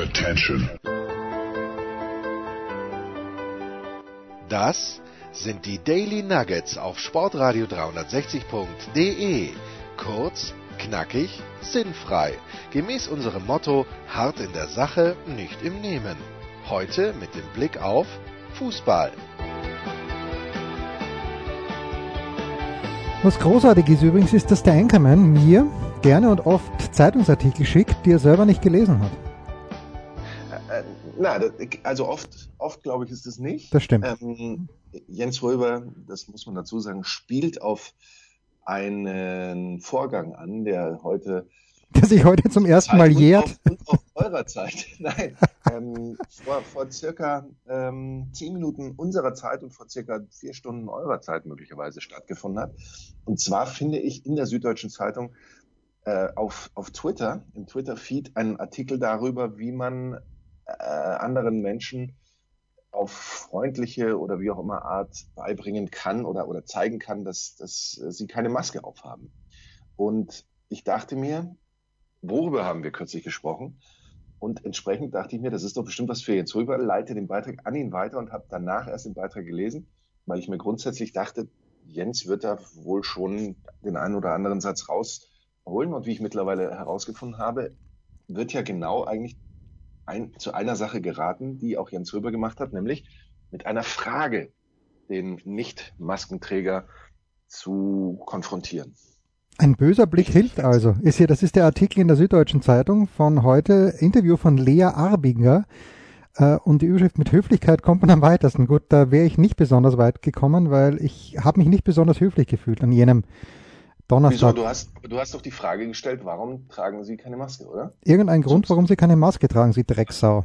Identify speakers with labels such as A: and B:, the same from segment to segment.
A: Attention.
B: Das sind die Daily Nuggets auf Sportradio 360.de. Kurz, knackig, sinnfrei. Gemäß unserem Motto: hart in der Sache, nicht im Nehmen. Heute mit dem Blick auf Fußball.
C: Was großartig ist übrigens, ist, dass der Anchorman mir gerne und oft Zeitungsartikel schickt, die er selber nicht gelesen hat.
D: Na, das, also oft, oft glaube ich, ist es nicht.
C: Das stimmt.
D: Ähm, Jens Röber, das muss man dazu sagen, spielt auf einen Vorgang an, der heute
C: der sich heute zum ersten Mal jährt.
D: Und auf, und auf eurer Zeit. Nein, ähm, vor, vor circa ähm, zehn Minuten unserer Zeit und vor circa vier Stunden eurer Zeit möglicherweise stattgefunden hat. Und zwar finde ich in der Süddeutschen Zeitung äh, auf, auf Twitter, im Twitter-Feed, einen Artikel darüber, wie man äh, anderen Menschen auf freundliche oder wie auch immer Art beibringen kann oder, oder zeigen kann, dass, dass sie keine Maske aufhaben. Und ich dachte mir, worüber haben wir kürzlich gesprochen? Und entsprechend dachte ich mir, das ist doch bestimmt was für Jens Rüber, leite den Beitrag an ihn weiter und habe danach erst den Beitrag gelesen, weil ich mir grundsätzlich dachte, Jens wird da wohl schon den einen oder anderen Satz rausholen. Und wie ich mittlerweile herausgefunden habe, wird ja genau eigentlich ein, zu einer Sache geraten, die auch Jens Rüber gemacht hat, nämlich mit einer Frage den Nicht-Maskenträger zu konfrontieren.
C: Ein böser Blick hilft also. Ist hier, das ist der Artikel in der Süddeutschen Zeitung von heute, Interview von Lea Arbinger. Äh, und die Überschrift mit Höflichkeit kommt man am weitesten. Gut, da wäre ich nicht besonders weit gekommen, weil ich habe mich nicht besonders höflich gefühlt an jenem Donnerstag.
D: Wieso? Du hast, du hast doch die Frage gestellt, warum tragen Sie keine Maske, oder?
C: Irgendein Grund, warum Sie keine Maske tragen, Sie Drecksau.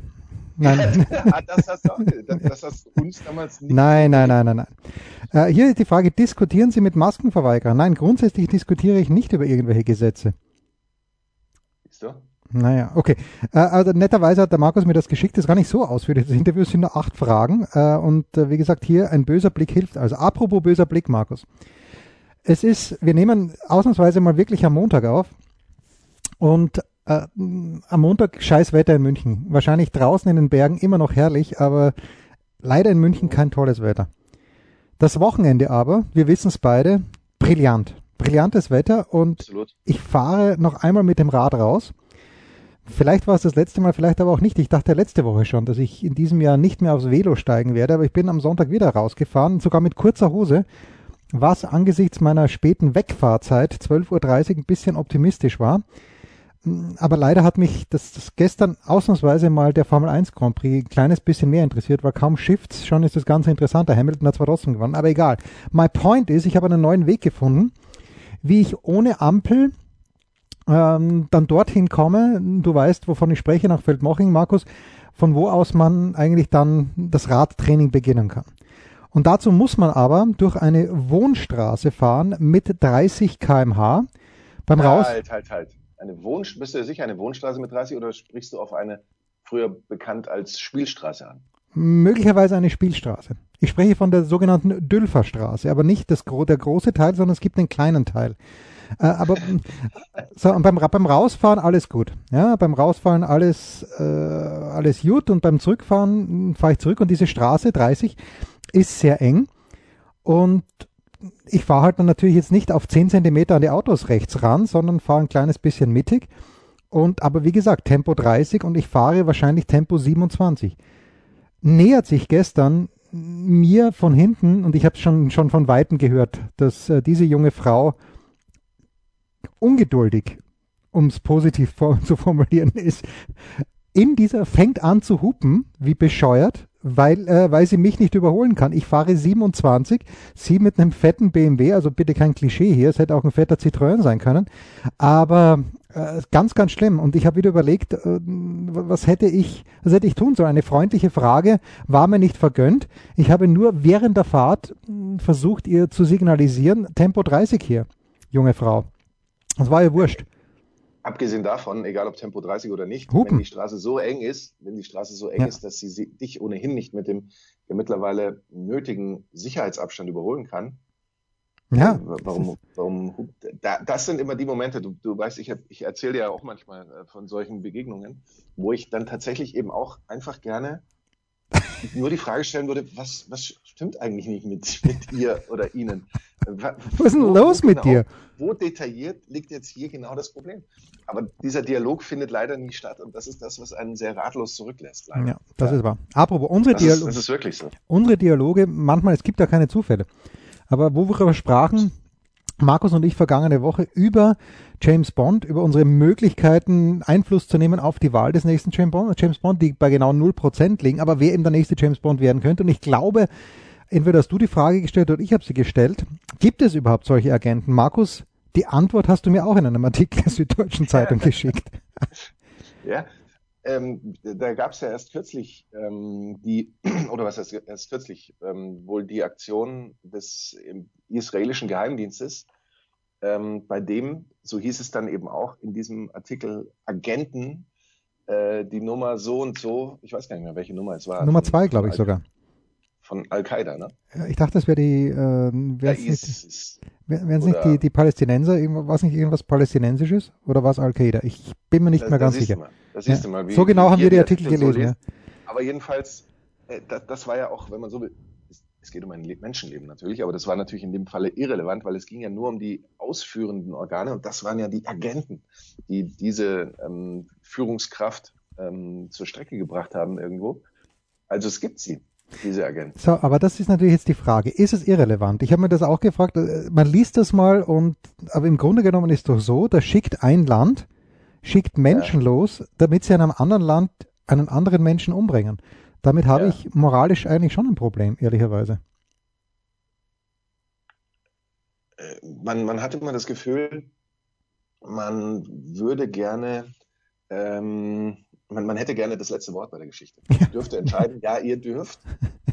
C: Nein.
D: Ah, das, hast auch, das hast uns damals
C: nicht. Nein, nein, nein, nein, nein. Äh, hier ist die Frage, diskutieren Sie mit Maskenverweigerern? Nein, grundsätzlich diskutiere ich nicht über irgendwelche Gesetze.
D: Ist so?
C: Naja, okay. Äh, also netterweise hat der Markus mir das geschickt, das ist gar nicht so ausführlich. Das Interview sind nur acht Fragen. Äh, und äh, wie gesagt, hier ein böser Blick hilft. Also apropos böser Blick, Markus. Es ist, wir nehmen ausnahmsweise mal wirklich am Montag auf. Und äh, am Montag scheiß Wetter in München. Wahrscheinlich draußen in den Bergen immer noch herrlich, aber leider in München kein tolles Wetter. Das Wochenende aber, wir wissen es beide, brillant. Brillantes Wetter und Absolut. ich fahre noch einmal mit dem Rad raus. Vielleicht war es das letzte Mal, vielleicht aber auch nicht. Ich dachte letzte Woche schon, dass ich in diesem Jahr nicht mehr aufs Velo steigen werde, aber ich bin am Sonntag wieder rausgefahren, sogar mit kurzer Hose, was angesichts meiner späten Wegfahrzeit, 12.30 Uhr, ein bisschen optimistisch war. Aber leider hat mich das, das gestern ausnahmsweise mal der Formel 1 Grand Prix ein kleines bisschen mehr interessiert, weil kaum Shifts, schon ist das Ganze interessanter. Hamilton hat zwar trotzdem gewonnen, aber egal. My point ist, ich habe einen neuen Weg gefunden, wie ich ohne Ampel ähm, dann dorthin komme. Du weißt, wovon ich spreche, nach Feldmoching, Markus, von wo aus man eigentlich dann das Radtraining beginnen kann. Und dazu muss man aber durch eine Wohnstraße fahren mit 30 kmh. Beim Raus.
D: Halt, halt, halt eine Wohn bist du sicher eine Wohnstraße mit 30 oder sprichst du auf eine früher bekannt als Spielstraße an?
C: Möglicherweise eine Spielstraße. Ich spreche von der sogenannten Dülferstraße, aber nicht das, der große Teil, sondern es gibt einen kleinen Teil. Äh, aber so, und beim, beim Rausfahren alles gut. Ja, beim Rausfahren alles, äh, alles gut und beim Zurückfahren fahre ich zurück und diese Straße 30 ist sehr eng und ich fahre halt dann natürlich jetzt nicht auf 10 Zentimeter an die Autos rechts ran, sondern fahre ein kleines bisschen mittig. Und aber wie gesagt, Tempo 30 und ich fahre wahrscheinlich Tempo 27. Nähert sich gestern mir von hinten, und ich habe schon, schon von Weitem gehört, dass äh, diese junge Frau ungeduldig, um es positiv zu formulieren, ist, in dieser fängt an zu hupen, wie bescheuert, weil, äh, weil sie mich nicht überholen kann. Ich fahre 27, sie mit einem fetten BMW, also bitte kein Klischee hier, es hätte auch ein fetter Citroën sein können, aber äh, ganz, ganz schlimm. Und ich habe wieder überlegt, äh, was hätte ich, was hätte ich tun sollen? Eine freundliche Frage war mir nicht vergönnt. Ich habe nur während der Fahrt hm, versucht, ihr zu signalisieren, Tempo 30 hier, junge Frau. Das war ihr wurscht
D: abgesehen davon, egal ob Tempo 30 oder nicht,
C: Hupen.
D: wenn die Straße so eng ist, wenn die Straße so eng ja. ist, dass sie dich ohnehin nicht mit dem mittlerweile nötigen Sicherheitsabstand überholen kann,
C: Ja.
D: Warum, warum, da, das sind immer die Momente, du, du weißt, ich, ich erzähle dir ja auch manchmal äh, von solchen Begegnungen, wo ich dann tatsächlich eben auch einfach gerne nur die Frage stellen würde, was, was stimmt eigentlich nicht mit, mit ihr oder ihnen?
C: Was ist denn los mit
D: genau,
C: dir?
D: Wo detailliert liegt jetzt hier genau das Problem? Aber dieser Dialog findet leider nie statt und das ist das, was einen sehr ratlos zurücklässt. Leider.
C: Ja, das ja. ist wahr. Apropos, unsere Dialoge.
D: Ist, das ist wirklich so.
C: Unsere Dialoge, manchmal, es gibt ja keine Zufälle. Aber wo wir darüber sprachen, Markus und ich vergangene Woche über James Bond, über unsere Möglichkeiten Einfluss zu nehmen auf die Wahl des nächsten James Bond, James Bond, die bei genau 0% liegen, aber wer eben der nächste James Bond werden könnte. Und ich glaube, entweder hast du die Frage gestellt oder ich habe sie gestellt. Gibt es überhaupt solche Agenten? Markus, die Antwort hast du mir auch in einem Artikel der Süddeutschen Zeitung geschickt.
D: Ja, ähm, da gab es ja erst kürzlich ähm, die, oder was heißt erst kürzlich, ähm, wohl die Aktion des israelischen Geheimdienstes, ähm, bei dem, so hieß es dann eben auch in diesem Artikel, Agenten äh, die Nummer so und so, ich weiß gar nicht mehr, welche Nummer es war.
C: Nummer zwei, glaube ich sogar.
D: Von Al-Qaida, ne?
C: Ich dachte, das wäre die, äh, wäre es nicht, nicht die, die Palästinenser, war es nicht irgendwas Palästinensisches oder war es Al-Qaida? Ich bin mir nicht
D: das,
C: mehr ganz sicher.
D: Mal, das siehst ja. du mal, wie,
C: so genau haben wir die Artikel gelesen. So ja.
D: Aber jedenfalls, äh, das, das, war ja auch, wenn man so will, es, es geht um ein Menschenleben natürlich, aber das war natürlich in dem Falle irrelevant, weil es ging ja nur um die ausführenden Organe und das waren ja die Agenten, die diese ähm, Führungskraft ähm, zur Strecke gebracht haben irgendwo. Also es gibt sie diese Agenten.
C: So, aber das ist natürlich jetzt die Frage. Ist es irrelevant? Ich habe mir das auch gefragt. Äh, man liest das mal und, aber im Grunde genommen ist doch so, da schickt ein Land, schickt Menschen ja. los, damit sie in einem anderen Land einen anderen Menschen umbringen. Damit habe ja. ich moralisch eigentlich schon ein Problem, ehrlicherweise.
D: Äh, man, man hatte immer das Gefühl, man würde gerne ähm, man, man, hätte gerne das letzte Wort bei der Geschichte. Ich dürfte entscheiden, ja, ihr dürft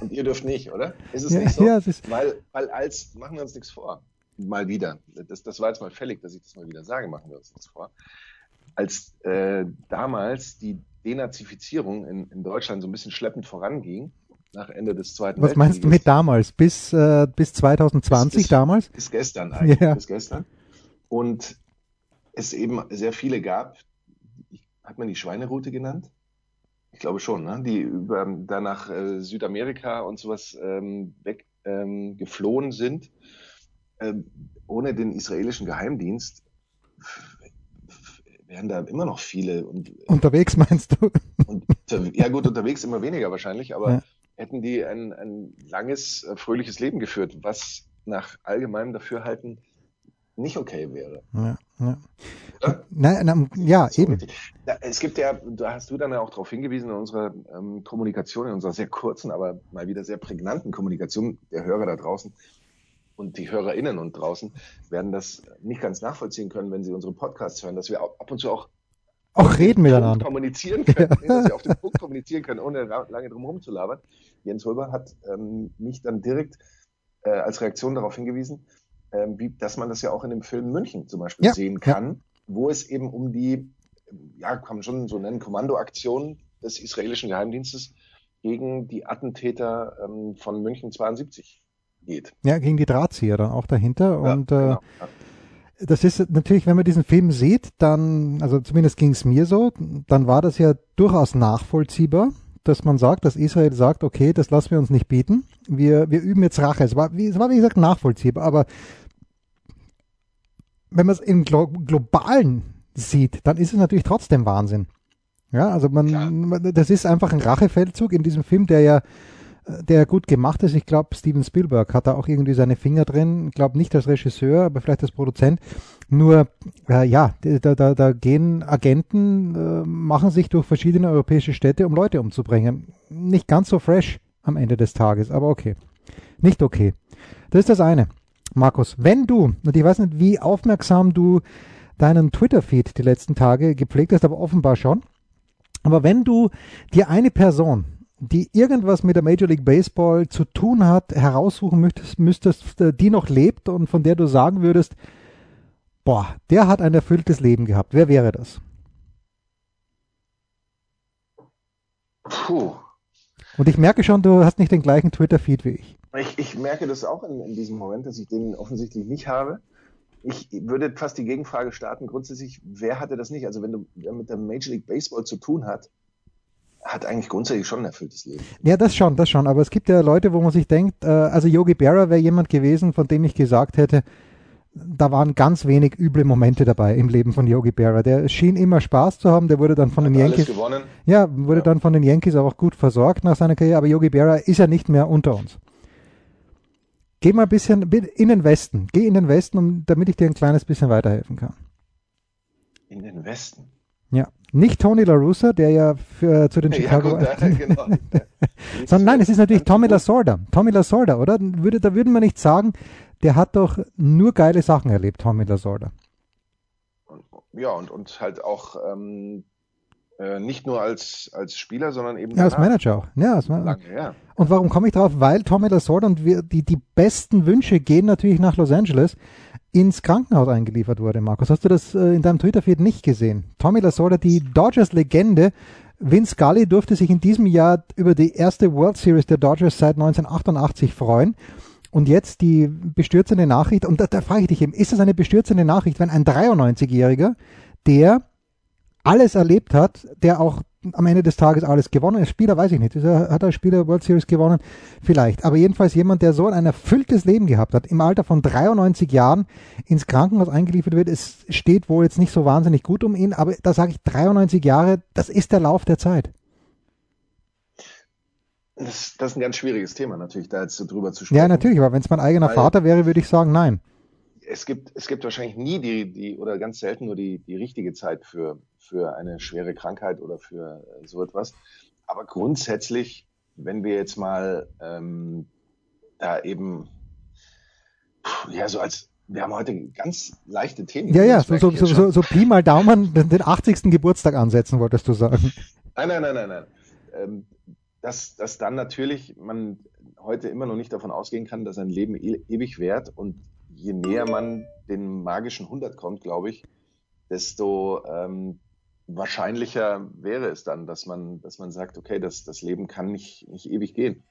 D: und ihr dürft nicht, oder? Ist es ja, nicht so? Ja, es ist weil, weil als, machen wir uns nichts vor, mal wieder, das, das war jetzt mal fällig, dass ich das mal wieder sage, machen wir uns nichts vor. Als äh, damals die Denazifizierung in, in Deutschland so ein bisschen schleppend voranging, nach Ende des Zweiten
C: Was meinst du mit damals? Bis, äh, bis 2020 bis, bis, damals?
D: Bis gestern eigentlich, ja. bis gestern. Und es eben sehr viele gab, hat man die Schweineroute genannt? Ich glaube schon, ne? die über, da nach äh, Südamerika und sowas ähm, weg ähm, sind. Ähm, ohne den israelischen Geheimdienst wären da immer noch viele. Und,
C: äh, unterwegs meinst du?
D: Und, ja gut, unterwegs immer weniger wahrscheinlich, aber ja. hätten die ein, ein langes, äh, fröhliches Leben geführt, was nach allgemeinem Dafürhalten nicht okay wäre.
C: Ja, ja. Na, na, ja so eben.
D: Ja, es gibt ja, da hast du dann ja auch darauf hingewiesen in unserer ähm, Kommunikation, in unserer sehr kurzen, aber mal wieder sehr prägnanten Kommunikation der Hörer da draußen und die HörerInnen und draußen werden das nicht ganz nachvollziehen können, wenn sie unsere Podcasts hören, dass wir ab und zu auch
C: auch reden miteinander.
D: kommunizieren können, ja. dass wir auf den Punkt kommunizieren können, ohne lange drum herum zu labern. Jens Röber hat ähm, mich dann direkt äh, als Reaktion darauf hingewiesen, ähm, wie, dass man das ja auch in dem Film München zum Beispiel ja, sehen kann, ja. wo es eben um die, ja, kann man schon so nennen, Kommandoaktion des israelischen Geheimdienstes gegen die Attentäter ähm, von München 72 geht.
C: Ja, gegen die Drahtzieher dann auch dahinter. Ja, und äh, genau. das ist natürlich, wenn man diesen Film sieht, dann, also zumindest ging es mir so, dann war das ja durchaus nachvollziehbar, dass man sagt, dass Israel sagt, okay, das lassen wir uns nicht bieten. Wir, wir üben jetzt Rache. Es war, wie, es war, wie gesagt, nachvollziehbar, aber wenn man es im Glo globalen sieht, dann ist es natürlich trotzdem Wahnsinn. Ja, also man, man, das ist einfach ein Rachefeldzug in diesem Film, der ja, der gut gemacht ist. Ich glaube, Steven Spielberg hat da auch irgendwie seine Finger drin. Ich glaube nicht als Regisseur, aber vielleicht als Produzent. Nur, äh, ja, da, da, da gehen Agenten, äh, machen sich durch verschiedene europäische Städte, um Leute umzubringen. Nicht ganz so fresh am Ende des Tages, aber okay. Nicht okay. Das ist das eine. Markus, wenn du, und ich weiß nicht, wie aufmerksam du deinen Twitter-Feed die letzten Tage gepflegt hast, aber offenbar schon. Aber wenn du dir eine Person, die irgendwas mit der Major League Baseball zu tun hat, heraussuchen müsstest, müsstest, die noch lebt und von der du sagen würdest, boah, der hat ein erfülltes Leben gehabt. Wer wäre das?
D: Puh.
C: Und ich merke schon, du hast nicht den gleichen Twitter-Feed wie ich.
D: Ich, ich merke das auch in, in diesem Moment, dass ich den offensichtlich nicht habe. Ich würde fast die Gegenfrage starten. Grundsätzlich, wer hatte das nicht? Also wenn du wer mit der Major League Baseball zu tun hat, hat eigentlich grundsätzlich schon ein erfülltes Leben.
C: Ja, das schon, das schon. Aber es gibt ja Leute, wo man sich denkt, äh, also Yogi Berra wäre jemand gewesen, von dem ich gesagt hätte, da waren ganz wenig üble Momente dabei im Leben von Yogi Berra. Der schien immer Spaß zu haben. Der wurde dann von
D: Hat
C: den
D: alles
C: Yankees,
D: gewonnen.
C: ja, wurde
D: Ja.
C: dann von den Yankees auch gut versorgt nach seiner Karriere. Aber Yogi Berra ist ja nicht mehr unter uns. Geh mal ein bisschen in den Westen. Geh in den Westen, um, damit ich dir ein kleines bisschen weiterhelfen kann.
D: In den Westen.
C: Ja, nicht Tony La Russa, der ja für, zu den Chicago,
D: ja, gut, genau.
C: sondern nein, es ist natürlich Tommy Lasorda. Tommy Lasorda, oder? Würde, da würden wir nicht sagen, der hat doch nur geile Sachen erlebt, Tommy Lasorda.
D: Ja, und, und halt auch ähm, äh, nicht nur als, als Spieler, sondern eben
C: Ja, als. Manager auch. Ja, als Manager.
D: Lange, ja.
C: Und warum komme ich drauf? Weil Tommy Lasorda und wir, die, die besten Wünsche gehen natürlich nach Los Angeles ins Krankenhaus eingeliefert wurde, Markus. Hast du das äh, in deinem Twitter-Feed nicht gesehen? Tommy Lasorda, die Dodgers-Legende, Vince Scully durfte sich in diesem Jahr über die erste World Series der Dodgers seit 1988 freuen. Und jetzt die bestürzende Nachricht, und da, da frage ich dich eben, ist das eine bestürzende Nachricht, wenn ein 93-Jähriger, der alles erlebt hat, der auch am Ende des Tages alles gewonnen ist. Spieler weiß ich nicht. Er- Hat er Spieler World Series gewonnen? Vielleicht. Aber jedenfalls jemand, der so ein erfülltes Leben gehabt hat, im Alter von 93 Jahren ins Krankenhaus eingeliefert wird. Es steht wohl jetzt nicht so wahnsinnig gut um ihn, aber da sage ich 93 Jahre, das ist der Lauf der Zeit.
D: Das, das ist ein ganz schwieriges Thema natürlich, da jetzt so drüber zu sprechen.
C: Ja, natürlich, aber wenn es mein eigener
D: Weil-
C: Vater wäre, würde ich sagen, nein.
D: Es gibt, es gibt wahrscheinlich nie die, die oder ganz selten nur die, die richtige Zeit für, für eine schwere Krankheit oder für äh, so etwas. Aber grundsätzlich, wenn wir jetzt mal ähm, da eben, ja, so als, wir haben heute ganz leichte Themen.
C: Ja, ja, so, so, so, so, Pi mal Daumen den, den 80. Geburtstag ansetzen, wolltest du sagen.
D: Nein, nein, nein, nein, nein. Ähm, dass, dass dann natürlich man heute immer noch nicht davon ausgehen kann, dass ein Leben e ewig währt und je näher man den magischen 100 kommt, glaube ich, desto ähm, wahrscheinlicher wäre es dann, dass man, dass man sagt, okay, das, das Leben kann nicht, nicht ewig gehen.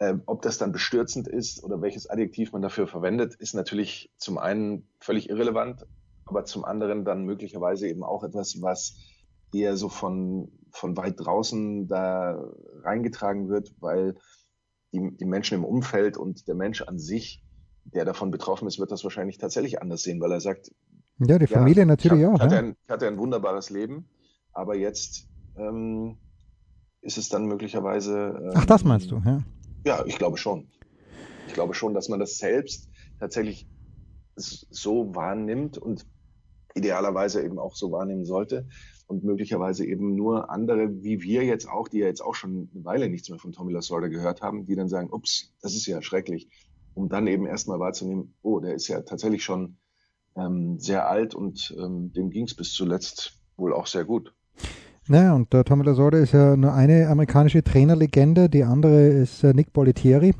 D: Ähm, ob das dann bestürzend ist oder welches Adjektiv man dafür verwendet, ist natürlich zum einen völlig irrelevant, aber zum anderen dann möglicherweise eben auch etwas, was eher so von, von weit draußen da reingetragen wird, weil die, die Menschen im Umfeld und der Mensch an sich, der davon betroffen ist, wird das wahrscheinlich tatsächlich anders sehen, weil er sagt,
C: Ja, die
D: ja,
C: Familie natürlich
D: ich, hab,
C: auch.
D: ich, hatte
C: Ja.
D: ein, ich hatte ein wunderbares Leben, aber jetzt ähm, ist es dann möglicherweise. Ähm,
C: Ach, das meinst du, ja.
D: Ja, ich glaube schon. Ich glaube schon, dass man das selbst tatsächlich so wahrnimmt und idealerweise eben auch so wahrnehmen sollte und möglicherweise eben nur andere, wie wir jetzt auch, die ja jetzt auch schon eine Weile nichts mehr von Tommy Lasorda gehört haben, die dann sagen, ups, das ist ja schrecklich, um dann eben erstmal wahrzunehmen, oh, der ist ja tatsächlich schon ähm, sehr alt und ähm, dem ging es bis zuletzt wohl auch sehr gut.
C: Naja, und der Tommy Lasorda ist ja nur eine amerikanische Trainerlegende, die andere ist äh, Nick Bollettieri,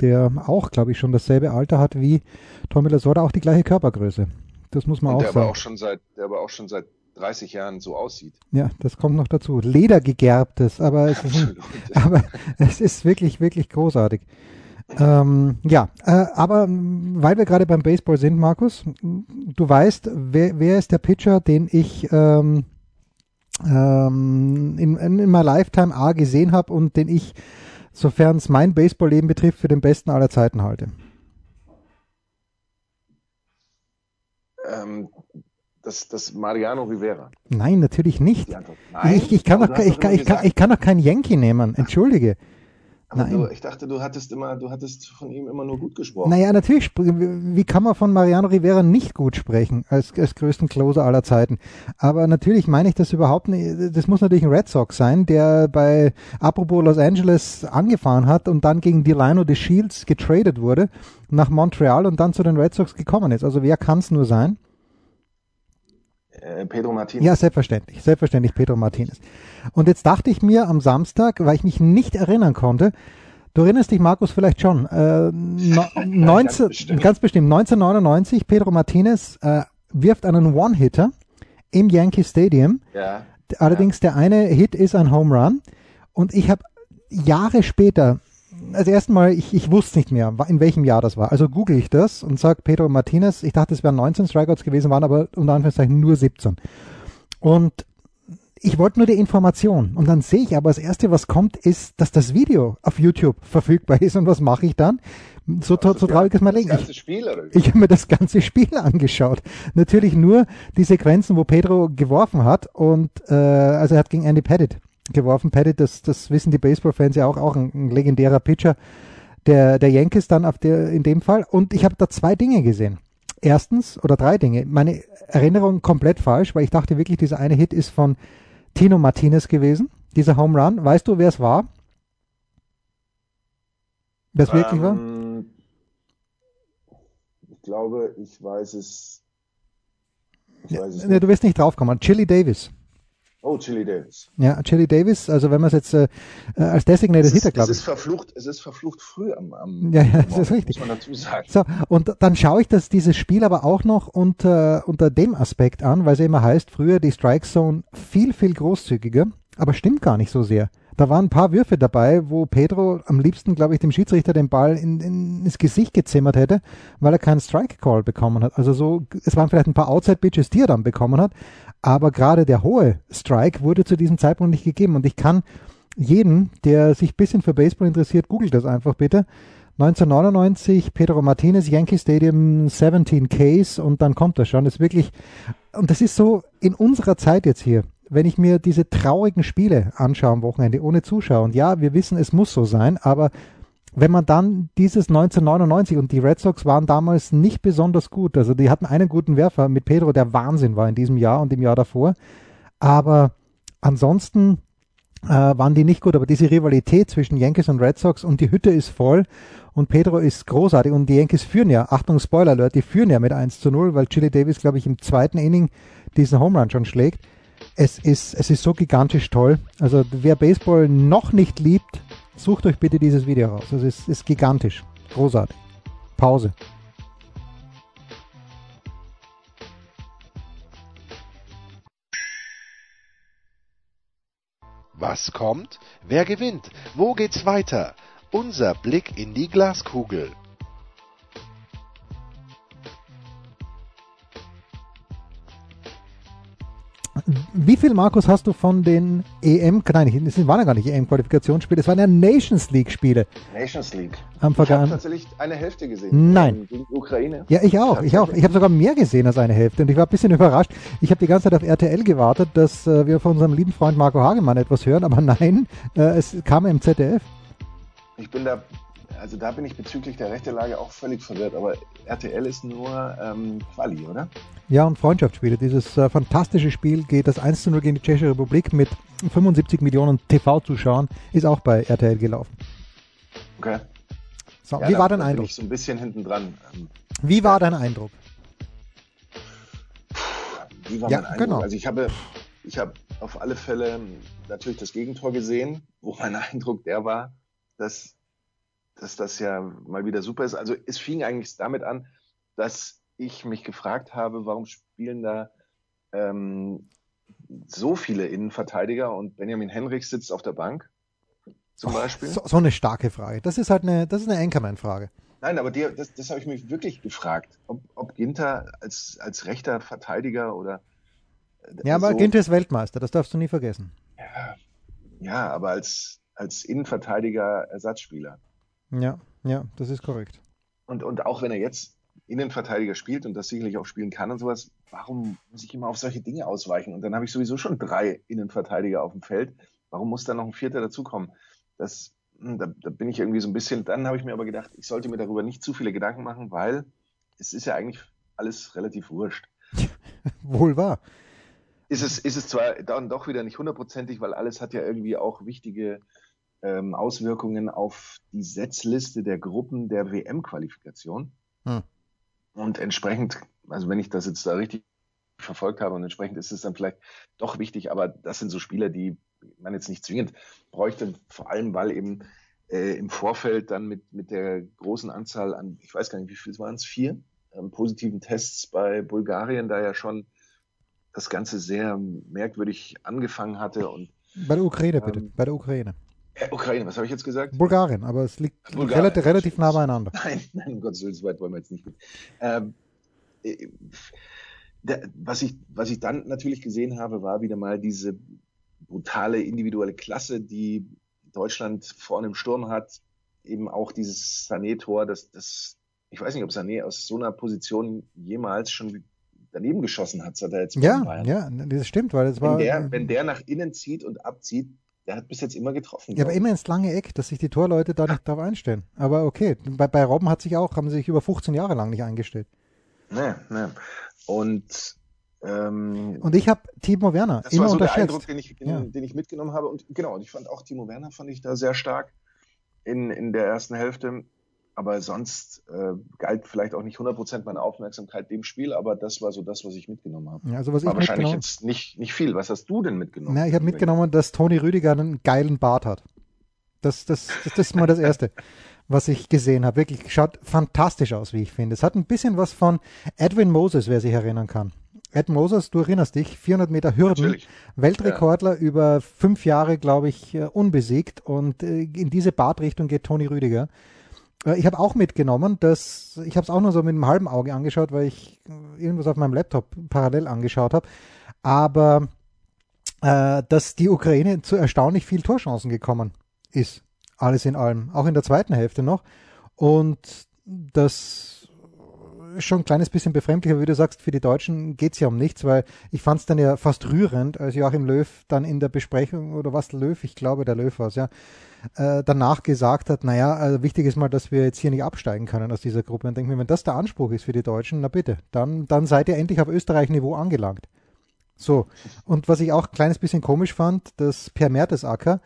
C: der auch, glaube ich, schon dasselbe Alter hat wie Tommy Lasorda, auch die gleiche Körpergröße. Das muss man
D: Und
C: auch
D: der
C: sagen.
D: aber auch schon seit, der aber auch schon seit 30 Jahren so aussieht.
C: ja, das kommt noch dazu. Ledergegerbtes, aber es ist, aber es ist wirklich, wirklich großartig. Ähm, ja, äh, aber m, weil wir gerade beim Baseball sind, Markus, du weißt, wer, wer ist der Pitcher, den ich ähm, ähm, in, in, in my Lifetime A gesehen habe und den ich, sofern es mein Baseball-Leben betrifft, für den besten aller Zeiten halte?
D: ähm, das, das Mariano Rivera.
C: Nein, natürlich nicht.
D: Antwort.
C: Ich, ich, kann doch, ich, kann, ich, kann, ich kann doch keinen Yankee nehmen. Entschuldige.
D: Aber
C: nein.
D: Du, ich dachte, du hattest immer, du hattest von ihm immer nur gut gesprochen.
C: Naja, natürlich. Wie kann man von Mariano Rivera nicht gut sprechen als, als größten Closer aller Zeiten? Aber natürlich meine ich das überhaupt nicht. Das muss natürlich ein Red Sox sein, der bei apropos Los Angeles angefahren hat und dann gegen Delano de Shields getradet wurde nach Montreal und dann zu den Red Sox gekommen ist. Also wer kann es nur sein?
D: Äh, Pedro Martinez.
C: Ja, selbstverständlich. Selbstverständlich Pedro Martinez. Und jetzt dachte ich mir am Samstag, weil ich mich nicht erinnern konnte, du erinnerst dich, Markus, vielleicht schon, äh, no, 19,
D: bestimmt.
C: ganz bestimmt, 1999, Pedro Martinez äh, wirft einen One-Hitter im Yankee Stadium.
D: ja.
C: Allerdings der eine Hit ist ein Home Run. Und ich habe Jahre später, also erstmal, ich, ich wusste nicht mehr, in welchem Jahr das war. Also google ich das und sage Pedro Martinez, ich dachte, es wären 19 Strikeouts gewesen, waren aber unter Anführungszeichen nur 17. Und ich wollte nur die Information. Und dann sehe ich aber, das Erste, was kommt, ist, dass das Video auf YouTube verfügbar ist. Und was mache ich dann? So, also, so traurig ist mein Leben. Ich, ich habe mir das ganze Spiel angeschaut. Natürlich nur die Sequenzen, wo Pedro geworfen hat. Und äh, also er hat gegen Andy Pettit geworfen. Pettit, das, das wissen die Baseball-Fans ja auch, auch ein, ein legendärer Pitcher der, der Yankees dann auf der, in dem Fall. Und ich habe da zwei Dinge gesehen. Erstens, oder drei Dinge. Meine Erinnerung komplett falsch, weil ich dachte wirklich, dieser eine Hit ist von Tino Martinez gewesen, dieser Home Run. Weißt du, wer es war? Wer es ähm, wirklich war? Ähm,
D: ich glaube, ich weiß es.
C: Ich ja, weiß es ne, du wirst nicht draufkommen. Chili Davis.
D: Oh, Chili Davis.
C: Ja, Chili Davis, also wenn man es jetzt äh, äh als Designated Hitter, glaube
D: ich. Es ist verflucht, es ist verflucht früh am, am
C: Ja, ja, das ist richtig. Muss man dazu sagen. So, und dann schaue ich das, dieses Spiel aber auch noch unter, unter dem Aspekt an, weil es immer heißt, früher die Strike Zone viel, viel großzügiger, aber stimmt gar nicht so sehr. Da waren ein paar Würfe dabei, wo Pedro am liebsten, glaube ich, dem Schiedsrichter den Ball in, in, ins Gesicht gezimmert hätte, weil er keinen Strike Call bekommen hat. Also so, es waren vielleicht ein paar Outside Pitches, die er dann bekommen hat, aber gerade der hohe Strike wurde zu diesem Zeitpunkt nicht gegeben. Und ich kann jeden, der sich ein bisschen für Baseball interessiert, googelt das einfach bitte. 1999 Pedro Martinez, Yankee Stadium 17 Case und dann kommt das schon. Das ist wirklich, und das ist so in unserer Zeit jetzt hier, wenn ich mir diese traurigen Spiele anschaue am Wochenende ohne Zuschauer. Und ja, wir wissen, es muss so sein, aber wenn man dann dieses 1999 und die Red Sox waren damals nicht besonders gut. Also die hatten einen guten Werfer mit Pedro, der Wahnsinn war in diesem Jahr und im Jahr davor. Aber ansonsten äh, waren die nicht gut. Aber diese Rivalität zwischen Yankees und Red Sox und die Hütte ist voll und Pedro ist großartig und die Yankees führen ja, Achtung Spoiler Alert, die führen ja mit 1 zu 0, weil Chili Davis, glaube ich, im zweiten Inning diesen Home Run schon schlägt. Es ist, es ist so gigantisch toll. Also wer Baseball noch nicht liebt, Sucht euch bitte dieses Video raus. Es ist, ist gigantisch. Großartig. Pause.
B: Was kommt? Wer gewinnt? Wo geht's weiter? Unser Blick in die Glaskugel.
C: Wie viel, Markus, hast du von den EM, nein, es waren ja gar nicht EM-Qualifikationsspiele, es waren ja Nations League-Spiele.
D: Nations League.
C: Am ich habe
D: tatsächlich eine Hälfte gesehen.
C: Nein. Gegen Ukraine. Ja, ich auch, ich auch. Ich habe sogar mehr gesehen als eine Hälfte und ich war ein bisschen überrascht. Ich habe die ganze Zeit auf RTL gewartet, dass äh, wir von unserem lieben Freund Marco Hagemann etwas hören, aber nein, äh, es kam im ZDF.
D: Ich bin da also da bin ich bezüglich der Rechtelage auch völlig verwirrt, aber RTL ist nur ähm, Quali, oder?
C: Ja, und Freundschaftsspiele. Dieses äh, fantastische Spiel geht das 1 zu 0 gegen die Tschechische Republik mit 75 Millionen TV-Zuschauern, ist auch bei RTL gelaufen.
D: Okay.
C: So, ja, wie da, war dein Eindruck? Bin
D: ich so ein bisschen hinten dran. Ähm,
C: wie war dein Eindruck?
D: Wie war ja, mein Eindruck? Genau. Also ich habe, ich habe auf alle Fälle natürlich das Gegentor gesehen, wo mein Eindruck der war, dass dass das ja mal wieder super ist. Also es fing eigentlich damit an, dass ich mich gefragt habe, warum spielen da ähm, so viele Innenverteidiger und Benjamin Henrichs sitzt auf der Bank zum oh, Beispiel.
C: So, so, eine starke Frage. Das ist halt eine, das ist eine Anchorman-Frage.
D: Nein, aber dir, das, das habe ich mich wirklich gefragt, ob, ob Ginter als, als rechter Verteidiger oder.
C: Äh, ja, aber so, Ginter ist Weltmeister, das darfst du nie vergessen.
D: Ja, ja aber als, als Innenverteidiger Ersatzspieler.
C: Ja, ja, das ist korrekt.
D: Und, und auch wenn er jetzt Innenverteidiger spielt und das sicherlich auch spielen kann und sowas, warum muss ich immer auf solche Dinge ausweichen? Und dann habe ich sowieso schon drei Innenverteidiger auf dem Feld. Warum muss da noch ein vierter dazukommen? Das, hm, da, da bin ich irgendwie so ein bisschen, dann habe ich mir aber gedacht, ich sollte mir darüber nicht zu viele Gedanken machen, weil es ist ja eigentlich alles relativ wurscht.
C: Wohl wahr.
D: Ist es, ist es zwar dann doch wieder nicht hundertprozentig, weil alles hat ja irgendwie auch wichtige ähm, Auswirkungen auf die Setzliste der Gruppen der WM-Qualifikation. Hm. Und entsprechend, also wenn ich das jetzt da richtig verfolgt habe und entsprechend ist es dann vielleicht doch wichtig, aber das sind so Spieler, die man jetzt nicht zwingend bräuchte, vor allem weil eben äh, im Vorfeld dann mit, mit der großen Anzahl an, ich weiß gar nicht, wie viel waren es, vier ähm, positiven Tests bei Bulgarien, da ja schon das Ganze sehr merkwürdig angefangen hatte und
C: bei der Ukraine bitte, ähm, bei der Ukraine.
D: Äh, Ukraine, was habe ich jetzt gesagt?
C: Bulgarien, aber es liegt Bulgarien, relativ, relativ nah beieinander.
D: Nein, nein, um Gottes Willen, so weit wollen wir jetzt nicht. Ähm, äh, was, ich, was ich dann natürlich gesehen habe, war wieder mal diese brutale individuelle Klasse, die Deutschland vorne im Sturm hat. Eben auch dieses Sané-Tor, das, das, ich weiß nicht, ob Sané aus so einer Position jemals schon daneben geschossen hat, seit er jetzt
C: ja. Ja, das stimmt, weil es war.
D: Der, wenn der nach innen zieht und abzieht, der hat bis jetzt immer getroffen.
C: Ja, aber immer ins lange Eck, dass sich die Torleute da nicht darauf einstellen. Aber okay, bei, bei Robben hat sich auch, haben sie sich über 15 Jahre lang nicht eingestellt.
D: Nee, nee. Und ähm,
C: und ich habe Timo Werner
D: das immer war so unterschätzt. der Eindruck, den ich, den, ja. den ich mitgenommen habe. Und genau, und ich fand auch Timo Werner fand ich da sehr stark in, in der ersten Hälfte. Aber sonst äh, galt vielleicht auch nicht 100% meine Aufmerksamkeit dem Spiel, aber das war so das, was ich mitgenommen habe.
C: Ja, also was
D: war
C: ich
D: wahrscheinlich jetzt nicht, nicht viel. Was hast du denn mitgenommen?
C: Na, ich habe mitgenommen, dass Toni Rüdiger einen geilen Bart hat. Das, das, das, das ist mal das Erste, was ich gesehen habe. Wirklich schaut fantastisch aus, wie ich finde. Es hat ein bisschen was von Edwin Moses, wer sich erinnern kann. Ed Moses, du erinnerst dich, 400 Meter Hürden, Natürlich. Weltrekordler ja. über fünf Jahre, glaube ich, äh, unbesiegt. Und äh, in diese Bartrichtung geht Toni Rüdiger. Äh, ich habe auch mitgenommen, dass ich habe es auch nur so mit einem halben Auge angeschaut, weil ich äh, irgendwas auf meinem Laptop parallel angeschaut habe. Aber äh, dass die Ukraine zu erstaunlich viel Torchancen gekommen ist, alles in allem, auch in der zweiten Hälfte noch. Und das ist schon ein kleines bisschen befremdlich, aber wie du sagst, für die Deutschen geht es ja um nichts, weil ich fand es dann ja fast rührend, als Joachim Löw dann in der Besprechung, oder was Löw, ich glaube der Löw war es, ja, äh, danach gesagt hat, naja, also wichtig ist mal, dass wir jetzt hier nicht absteigen können aus dieser Gruppe. Und denke mir, wenn das der Anspruch ist für die Deutschen, na bitte, dann, dann seid ihr endlich auf Österreich-Niveau angelangt. So, und was ich auch ein kleines bisschen komisch fand, dass Per Mertesacker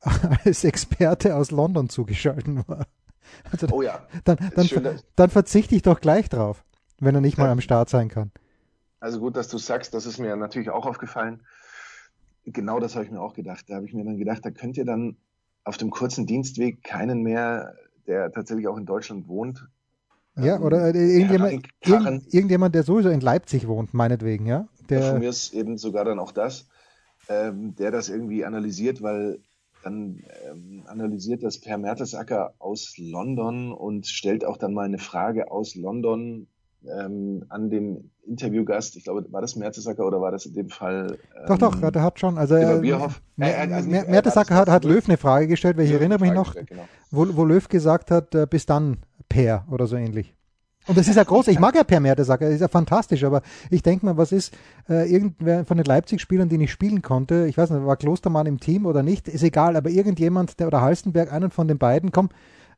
C: als Experte aus London zugeschaltet war. Also oh ja. Dann, dann, schön, dann verzichte ich doch gleich drauf, wenn er nicht ja. mal am Start sein kann.
D: Also gut, dass du sagst, das ist mir natürlich auch aufgefallen. Genau das habe ich mir auch gedacht. Da habe ich mir dann gedacht, da könnt ihr dann auf dem kurzen Dienstweg keinen mehr, der tatsächlich auch in Deutschland wohnt.
C: Ja, ähm, oder äh, irgendjemand, irgend, irgendjemand, der sowieso in Leipzig wohnt, meinetwegen, ja.
D: Der, von mir ist eben sogar dann auch das, ähm, der das irgendwie analysiert, weil dann ähm, analysiert das Per Mertesacker aus London und stellt auch dann mal eine Frage aus London ähm, an den Interviewgast. Ich glaube, war das Mertesacker oder war das in dem Fall?
C: Ähm, doch, doch, er hat schon. Also, äh, Bierhoff. Äh, also Mertesacker hat, hat Löw eine Frage gestellt, weil ich erinnere mich noch, genau. wo, wo Löw gesagt hat, äh, bis dann, Per oder so ähnlich. Und das ist ja groß. Ich mag ja Per Mertesacker, ist ja fantastisch, aber ich denke mal, was ist äh, irgendwer von den Leipzig-Spielern, die ich spielen konnte, ich weiß nicht, war Klostermann im Team oder nicht, ist egal, aber irgendjemand, der oder Halstenberg, einen von den beiden, komm,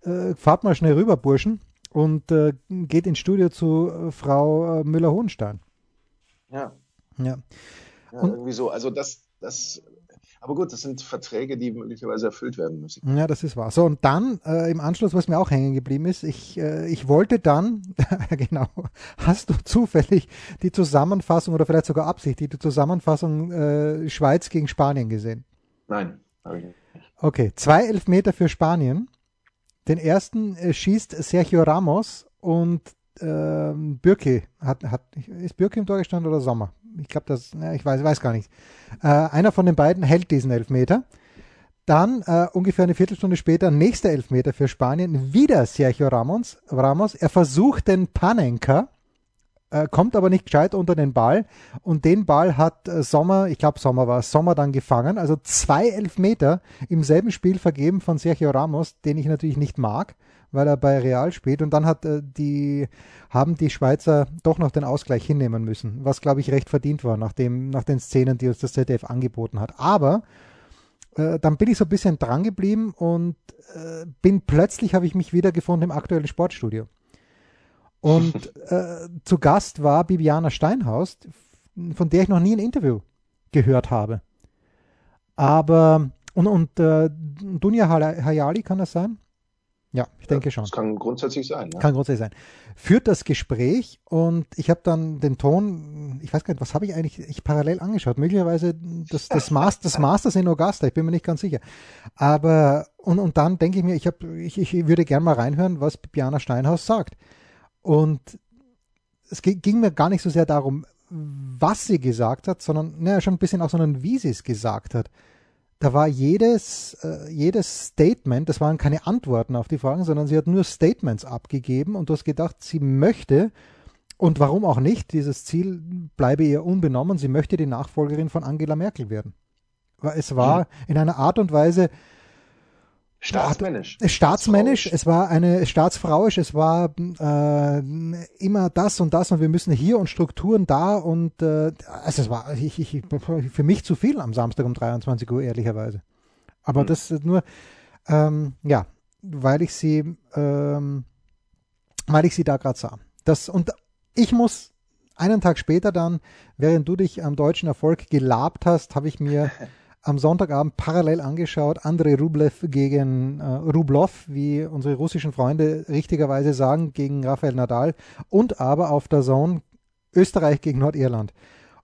C: äh, fahrt mal schnell rüber, Burschen, und äh, geht ins Studio zu äh, Frau äh, Müller-Hohenstein.
D: Ja. Ja. ja und, irgendwie so. Also das, das aber gut, das sind Verträge, die möglicherweise erfüllt werden müssen.
C: Ja, das ist wahr. So, und dann äh, im Anschluss, was mir auch hängen geblieben ist, ich, äh, ich wollte dann, genau, hast du zufällig die Zusammenfassung oder vielleicht sogar absichtlich die Zusammenfassung äh, Schweiz gegen Spanien gesehen?
D: Nein, habe ich nicht.
C: Okay, zwei Elfmeter für Spanien. Den ersten äh, schießt Sergio Ramos und äh, Bürki hat, hat, ist Bürki im Tor gestanden oder Sommer? Ich glaube, das, ja, ich weiß, weiß gar nicht. Äh, einer von den beiden hält diesen Elfmeter. Dann äh, ungefähr eine Viertelstunde später nächster Elfmeter für Spanien, wieder Sergio Ramos. Ramos. Er versucht den Panenka, äh, kommt aber nicht gescheit unter den Ball und den Ball hat äh, Sommer, ich glaube Sommer war Sommer dann gefangen. Also zwei Elfmeter im selben Spiel vergeben von Sergio Ramos, den ich natürlich nicht mag weil er bei Real spielt. Und dann hat äh, die, haben die Schweizer doch noch den Ausgleich hinnehmen müssen, was glaube ich recht verdient war nach, dem, nach den Szenen, die uns das ZDF angeboten hat. Aber äh, dann bin ich so ein bisschen dran geblieben und äh, bin plötzlich, habe ich mich wiedergefunden im aktuellen Sportstudio. Und äh, zu Gast war Bibiana Steinhaus, von der ich noch nie ein Interview gehört habe. Aber, und, und äh, Dunja Hayali kann das sein? Ja, ich denke schon.
D: Das kann grundsätzlich sein.
C: Ja. Kann grundsätzlich sein. Führt das Gespräch und ich habe dann den Ton, ich weiß gar nicht, was habe ich eigentlich ich parallel angeschaut? Möglicherweise das, das, Master, das Masters in Augusta, ich bin mir nicht ganz sicher. Aber, und, und dann denke ich mir, ich, hab, ich, ich würde gerne mal reinhören, was Bibiana Steinhaus sagt. Und es ging mir gar nicht so sehr darum, was sie gesagt hat, sondern naja, schon ein bisschen auch, sondern wie sie es gesagt hat. Da war jedes, äh, jedes Statement, das waren keine Antworten auf die Fragen, sondern sie hat nur Statements abgegeben und du hast gedacht, sie möchte und warum auch nicht, dieses Ziel bleibe ihr unbenommen, sie möchte die Nachfolgerin von Angela Merkel werden. Es war mhm. in einer Art und Weise
D: Staatsmännisch.
C: Staatsmännisch, es war eine staatsfrauisch, es war äh, immer das und das und wir müssen hier und Strukturen da und äh, also es war ich, ich, für mich zu viel am Samstag um 23 Uhr, ehrlicherweise. Aber mhm. das nur, ähm, ja, weil ich sie, ähm, weil ich sie da gerade sah. Das, und ich muss einen Tag später dann, während du dich am deutschen Erfolg gelabt hast, habe ich mir am Sonntagabend parallel angeschaut. Andrei Rublev gegen äh, Rublov, wie unsere russischen Freunde richtigerweise sagen, gegen Rafael Nadal und aber auf der Zone Österreich gegen Nordirland.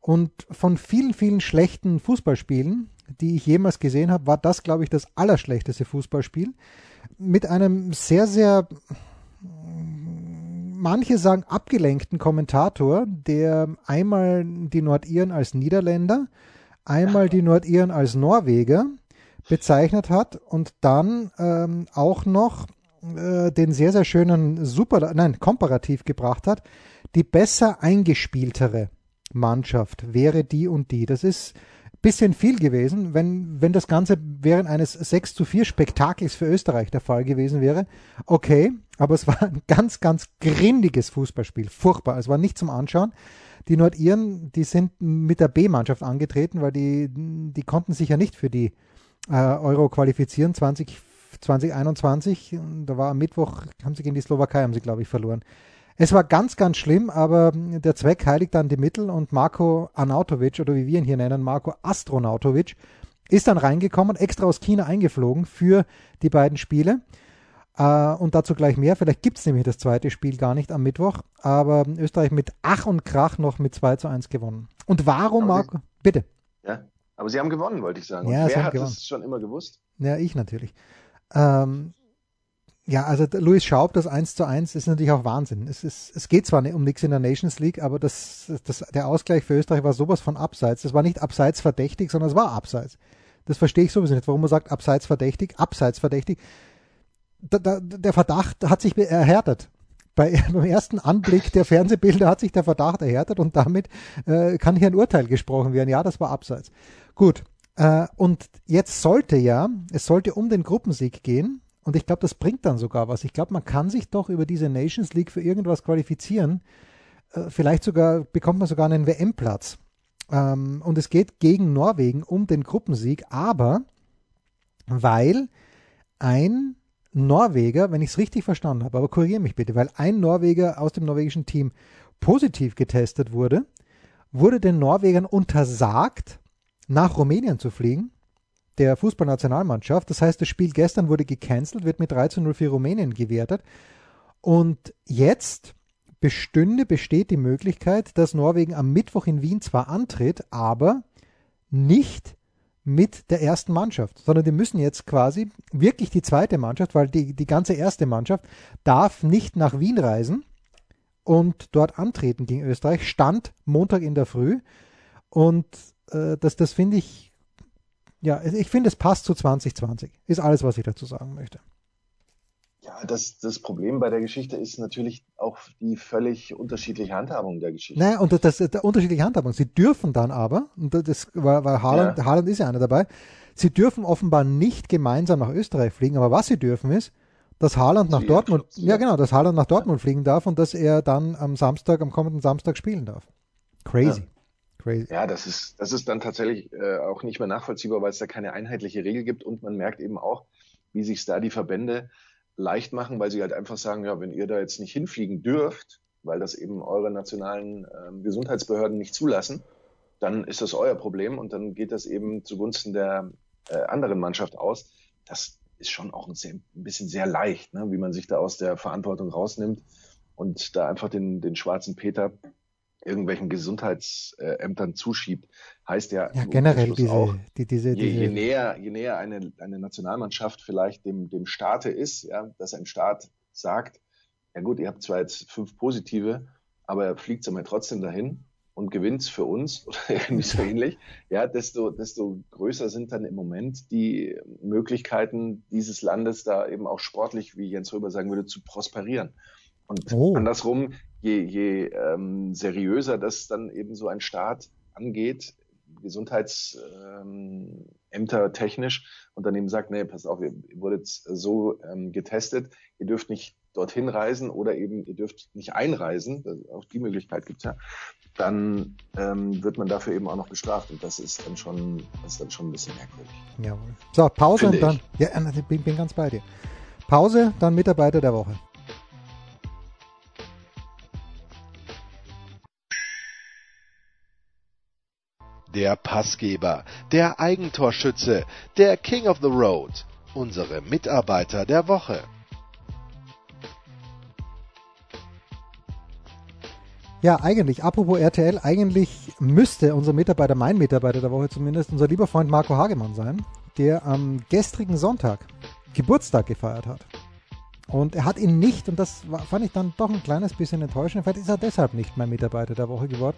C: Und von vielen, vielen schlechten Fußballspielen, die ich jemals gesehen habe, war das, glaube ich, das allerschlechteste Fußballspiel. Mit einem sehr, sehr, manche sagen abgelenkten Kommentator, der einmal die Nordiren als Niederländer, einmal die Nordiren als Norweger bezeichnet hat und dann ähm, auch noch äh, den sehr, sehr schönen Super, nein, Komparativ gebracht hat. Die besser eingespieltere Mannschaft wäre die und die. Das ist bisschen viel gewesen, wenn, wenn das Ganze während eines 6 zu 4 Spektakels für Österreich der Fall gewesen wäre. Okay, aber es war ein ganz, ganz grindiges Fußballspiel. Furchtbar. Es war nicht zum Anschauen. Die Nordiren, die sind mit der B-Mannschaft angetreten, weil die, die konnten sich ja nicht für die äh, Euro qualifizieren 20, 2021. Da war am Mittwoch, haben sie gegen die Slowakei, haben sie, glaube ich, verloren. Es war ganz, ganz schlimm, aber der Zweck heiligt dann die Mittel und Marco Anautovic, oder wie wir ihn hier nennen, Marco Astronautovic, ist dann reingekommen, extra aus China eingeflogen für die beiden Spiele. Uh, und dazu gleich mehr. Vielleicht gibt es nämlich das zweite Spiel gar nicht am Mittwoch, aber Österreich mit Ach und Krach noch mit 2 zu 1 gewonnen. Und warum, Marco? Bitte.
D: Ja, aber sie haben gewonnen, wollte ich sagen. Ja, wer hat gewonnen. das schon immer gewusst?
C: Ja, ich natürlich. Ähm, ja, also Louis Schaub, das 1 zu 1 ist natürlich auch Wahnsinn. Es, ist, es geht zwar nicht um nichts in der Nations League, aber das, das, der Ausgleich für Österreich war sowas von abseits. Das war nicht abseits verdächtig, sondern es war abseits. Das verstehe ich sowieso nicht, warum man sagt abseits verdächtig, abseits verdächtig da, da, der Verdacht hat sich erhärtet. Bei, beim ersten Anblick der Fernsehbilder hat sich der Verdacht erhärtet und damit äh, kann hier ein Urteil gesprochen werden. Ja, das war abseits. Gut. Äh, und jetzt sollte ja, es sollte um den Gruppensieg gehen. Und ich glaube, das bringt dann sogar was. Ich glaube, man kann sich doch über diese Nations League für irgendwas qualifizieren. Äh, vielleicht sogar bekommt man sogar einen WM-Platz. Ähm, und es geht gegen Norwegen um den Gruppensieg, aber weil ein Norweger, wenn ich es richtig verstanden habe, aber korrigiere mich bitte, weil ein Norweger aus dem norwegischen Team positiv getestet wurde, wurde den Norwegern untersagt, nach Rumänien zu fliegen, der Fußballnationalmannschaft. Das heißt, das Spiel gestern wurde gecancelt, wird mit 3 zu 0 für Rumänien gewertet. Und jetzt bestünde, besteht die Möglichkeit, dass Norwegen am Mittwoch in Wien zwar antritt, aber nicht mit der ersten Mannschaft, sondern die müssen jetzt quasi wirklich die zweite Mannschaft, weil die, die ganze erste Mannschaft darf nicht nach Wien reisen und dort antreten gegen Österreich. Stand Montag in der Früh. Und äh, das, das finde ich, ja, ich finde, es passt zu 2020. Ist alles, was ich dazu sagen möchte.
D: Ja, das, das Problem bei der Geschichte ist natürlich auch die völlig unterschiedliche Handhabung der Geschichte.
C: Naja, und das, das unterschiedliche Handhabung. Sie dürfen dann aber, und das war, weil Haaland, ja. Haaland ist ja einer dabei, sie dürfen offenbar nicht gemeinsam nach Österreich fliegen, aber was sie dürfen ist, dass Haaland nach Dortmund, ja genau, dass Haaland nach Dortmund ja. fliegen darf und dass er dann am Samstag, am kommenden Samstag spielen darf. Crazy.
D: Ja. Crazy. Ja, das ist, das ist dann tatsächlich äh, auch nicht mehr nachvollziehbar, weil es da keine einheitliche Regel gibt und man merkt eben auch, wie sich da die Verbände leicht machen, weil sie halt einfach sagen, ja, wenn ihr da jetzt nicht hinfliegen dürft, weil das eben eure nationalen äh, Gesundheitsbehörden nicht zulassen, dann ist das euer Problem und dann geht das eben zugunsten der äh, anderen Mannschaft aus. Das ist schon auch ein, sehr, ein bisschen sehr leicht, ne, wie man sich da aus der Verantwortung rausnimmt und da einfach den, den schwarzen Peter irgendwelchen Gesundheitsämtern zuschiebt, heißt ja,
C: ja generell diese, auch,
D: die, diese, je, je näher, je näher eine, eine Nationalmannschaft vielleicht dem, dem Staate ist, ja, dass ein Staat sagt, ja gut, ihr habt zwar jetzt fünf positive, aber fliegt ihr mal trotzdem dahin, und gewinnt für uns oder irgendwie so ähnlich, ja, desto, desto größer sind dann im Moment die Möglichkeiten dieses Landes da eben auch sportlich, wie Jens Röber sagen würde, zu prosperieren. Und oh. andersrum, je, je ähm, seriöser das dann eben so ein Staat angeht, Gesundheitsämter ähm, technisch und dann eben sagt, nee, pass auf, ihr, ihr wurdet so ähm, getestet, ihr dürft nicht dorthin reisen oder eben ihr dürft nicht einreisen, auch die Möglichkeit gibt's ja, dann ähm, wird man dafür eben auch noch bestraft und das ist dann schon, das ist dann schon ein bisschen merkwürdig.
C: Jawohl. So, Pause Finde und dann, ich. ja, ich bin, bin ganz bei dir. Pause, dann Mitarbeiter der Woche.
B: Der Passgeber, der Eigentorschütze, der King of the Road, unsere Mitarbeiter der Woche.
C: Ja, eigentlich, apropos RTL, eigentlich müsste unser Mitarbeiter, mein Mitarbeiter der Woche zumindest, unser lieber Freund Marco Hagemann sein, der am gestrigen Sonntag Geburtstag gefeiert hat. Und er hat ihn nicht, und das fand ich dann doch ein kleines bisschen enttäuschend, vielleicht ist er deshalb nicht mein Mitarbeiter der Woche geworden.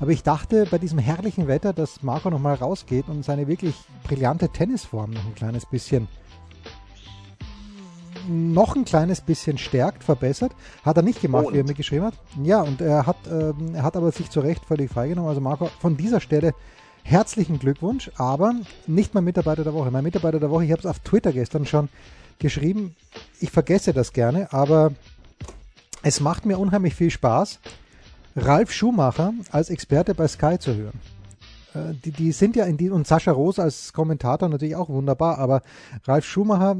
C: Aber ich dachte, bei diesem herrlichen Wetter, dass Marco nochmal rausgeht und seine wirklich brillante Tennisform noch ein kleines bisschen noch ein kleines bisschen stärkt, verbessert. Hat er nicht gemacht, und? wie er mir geschrieben hat. Ja, und er hat, äh, er hat aber sich zu Recht völlig freigenommen. Also Marco, von dieser Stelle herzlichen Glückwunsch, aber nicht mein Mitarbeiter der Woche. Mein Mitarbeiter der Woche, ich habe es auf Twitter gestern schon geschrieben, ich vergesse das gerne, aber es macht mir unheimlich viel Spaß, Ralf Schumacher als Experte bei Sky zu hören. Äh, die, die sind ja in die, und Sascha Roos als Kommentator natürlich auch wunderbar, aber Ralf Schumacher,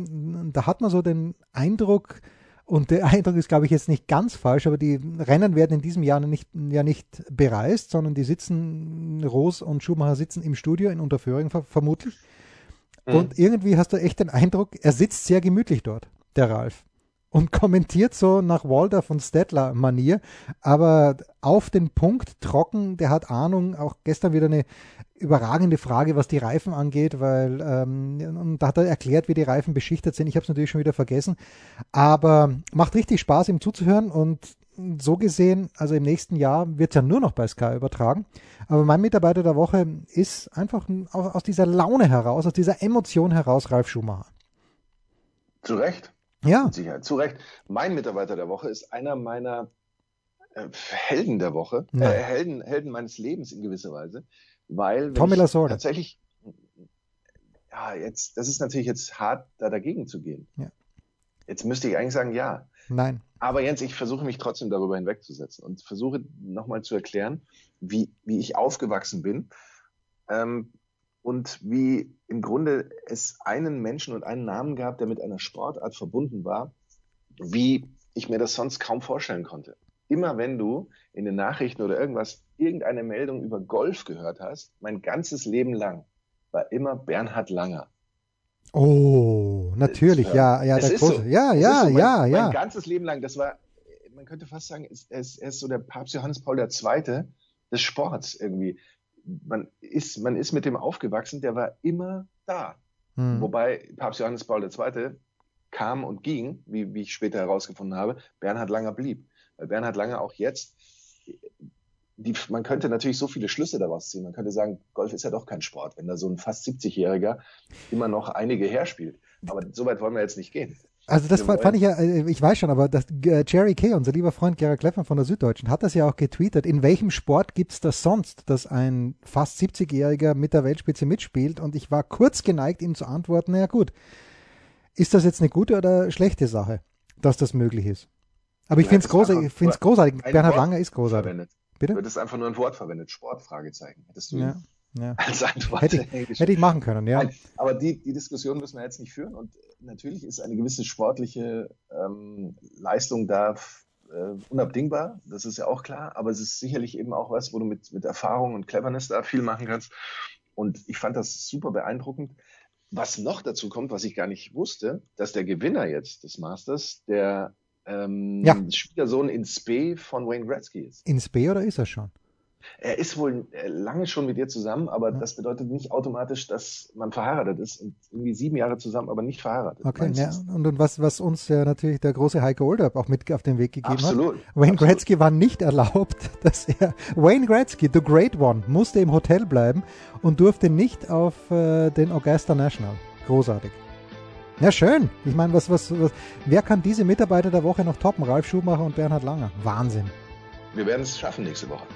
C: da hat man so den Eindruck, und der Eindruck ist, glaube ich, jetzt nicht ganz falsch, aber die Rennen werden in diesem Jahr nicht, ja nicht bereist, sondern die sitzen, Roos und Schumacher sitzen im Studio in Unterföhring vermutlich. Mhm. Und irgendwie hast du echt den Eindruck, er sitzt sehr gemütlich dort, der Ralf und kommentiert so nach Walter von Stettler Manier, aber auf den Punkt trocken, der hat Ahnung, auch gestern wieder eine überragende Frage, was die Reifen angeht, weil ähm, und da hat er erklärt, wie die Reifen beschichtet sind. Ich habe es natürlich schon wieder vergessen, aber macht richtig Spaß, ihm zuzuhören und so gesehen, also im nächsten Jahr wird es ja nur noch bei Sky übertragen. Aber mein Mitarbeiter der Woche ist einfach aus dieser Laune heraus, aus dieser Emotion heraus Ralf Schumacher.
D: Zu Recht. Ja. Mit Sicherheit. Zu Recht. Mein Mitarbeiter der Woche ist einer meiner äh, Helden der Woche, äh, Helden, Helden meines Lebens in gewisser Weise, weil
C: Tommy Lasorda.
D: tatsächlich, ja, jetzt, das ist natürlich jetzt hart, da dagegen zu gehen. Ja. Jetzt müsste ich eigentlich sagen, ja.
C: Nein.
D: Aber Jens, ich versuche mich trotzdem darüber hinwegzusetzen und versuche nochmal zu erklären, wie, wie ich aufgewachsen bin. Ähm, und wie im Grunde es einen Menschen und einen Namen gab, der mit einer Sportart verbunden war, wie ich mir das sonst kaum vorstellen konnte. Immer wenn du in den Nachrichten oder irgendwas irgendeine Meldung über Golf gehört hast, mein ganzes Leben lang, war immer Bernhard Langer.
C: Oh, natürlich, ja, ja,
D: der große,
C: so. ja, ja, so. mein, ja,
D: ja.
C: Mein
D: ganzes Leben lang, das war, man könnte fast sagen, er ist, ist so der Papst Johannes Paul II. des Sports irgendwie man ist, man ist mit dem aufgewachsen, der war immer da. Hm. Wobei Papst Johannes Paul II. kam und ging, wie, wie ich später herausgefunden habe, Bernhard Langer blieb. Weil Bernhard Langer auch jetzt, die, man könnte natürlich so viele Schlüsse daraus ziehen. Man könnte sagen, Golf ist ja doch kein Sport, wenn da so ein fast 70-Jähriger immer noch einige herspielt. Aber so weit wollen wir jetzt nicht gehen.
C: Also das fand ich ja, äh, ich weiß schon, aber das, äh, Jerry Kay, unser lieber Freund Gerhard Kleffmann von der Süddeutschen, hat das ja auch getweetet. In welchem Sport gibt's das sonst, dass ein fast 70-Jähriger mit der Weltspitze mitspielt? Und ich war kurz geneigt, ihm zu antworten, naja gut, ist das jetzt eine gute oder schlechte Sache, dass das möglich ist? Aber ich finde es großartig, ich find's großartig. Bernhard Langer ist großartig.
D: Verwendet. Bitte? Wird es einfach nur ein Wort verwendet, Sportfragezeichen. Hättest du ja
C: ja. als Antwort. Hätte ich, hätte ich machen können, ja. Nein,
D: aber die, die Diskussion müssen wir jetzt nicht führen und natürlich ist eine gewisse sportliche ähm, Leistung da äh, unabdingbar, das ist ja auch klar, aber es ist sicherlich eben auch was, wo du mit, mit Erfahrung und Cleverness da viel machen kannst. Und ich fand das super beeindruckend. Was noch dazu kommt, was ich gar nicht wusste, dass der Gewinner jetzt des Masters der ähm, ja. Schwiegersohn in Spee von Wayne Gretzky ist.
C: In Spee oder ist er schon?
D: Er ist wohl äh, lange schon mit ihr zusammen, aber ja. das bedeutet nicht automatisch, dass man verheiratet ist und irgendwie sieben Jahre zusammen, aber nicht verheiratet.
C: Okay, ja. Und, und was, was uns ja natürlich der große Heiko Olderb auch mit auf den Weg gegeben
D: Absolut.
C: hat. Wayne Absolut. Gretzky war nicht erlaubt, dass er, Wayne Gretzky, the great one, musste im Hotel bleiben und durfte nicht auf äh, den Augusta National. Großartig. Ja, schön. Ich meine, was, was, was, wer kann diese Mitarbeiter der Woche noch toppen? Ralf Schumacher und Bernhard Langer. Wahnsinn.
D: Wir werden es schaffen nächste Woche.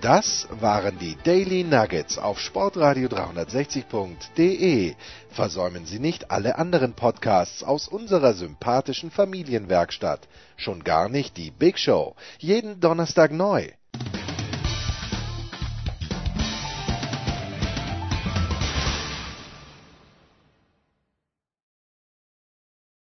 B: Das waren die Daily Nuggets auf Sportradio 360.de. Versäumen Sie nicht alle anderen Podcasts aus unserer sympathischen Familienwerkstatt. Schon gar nicht die Big Show. Jeden Donnerstag neu.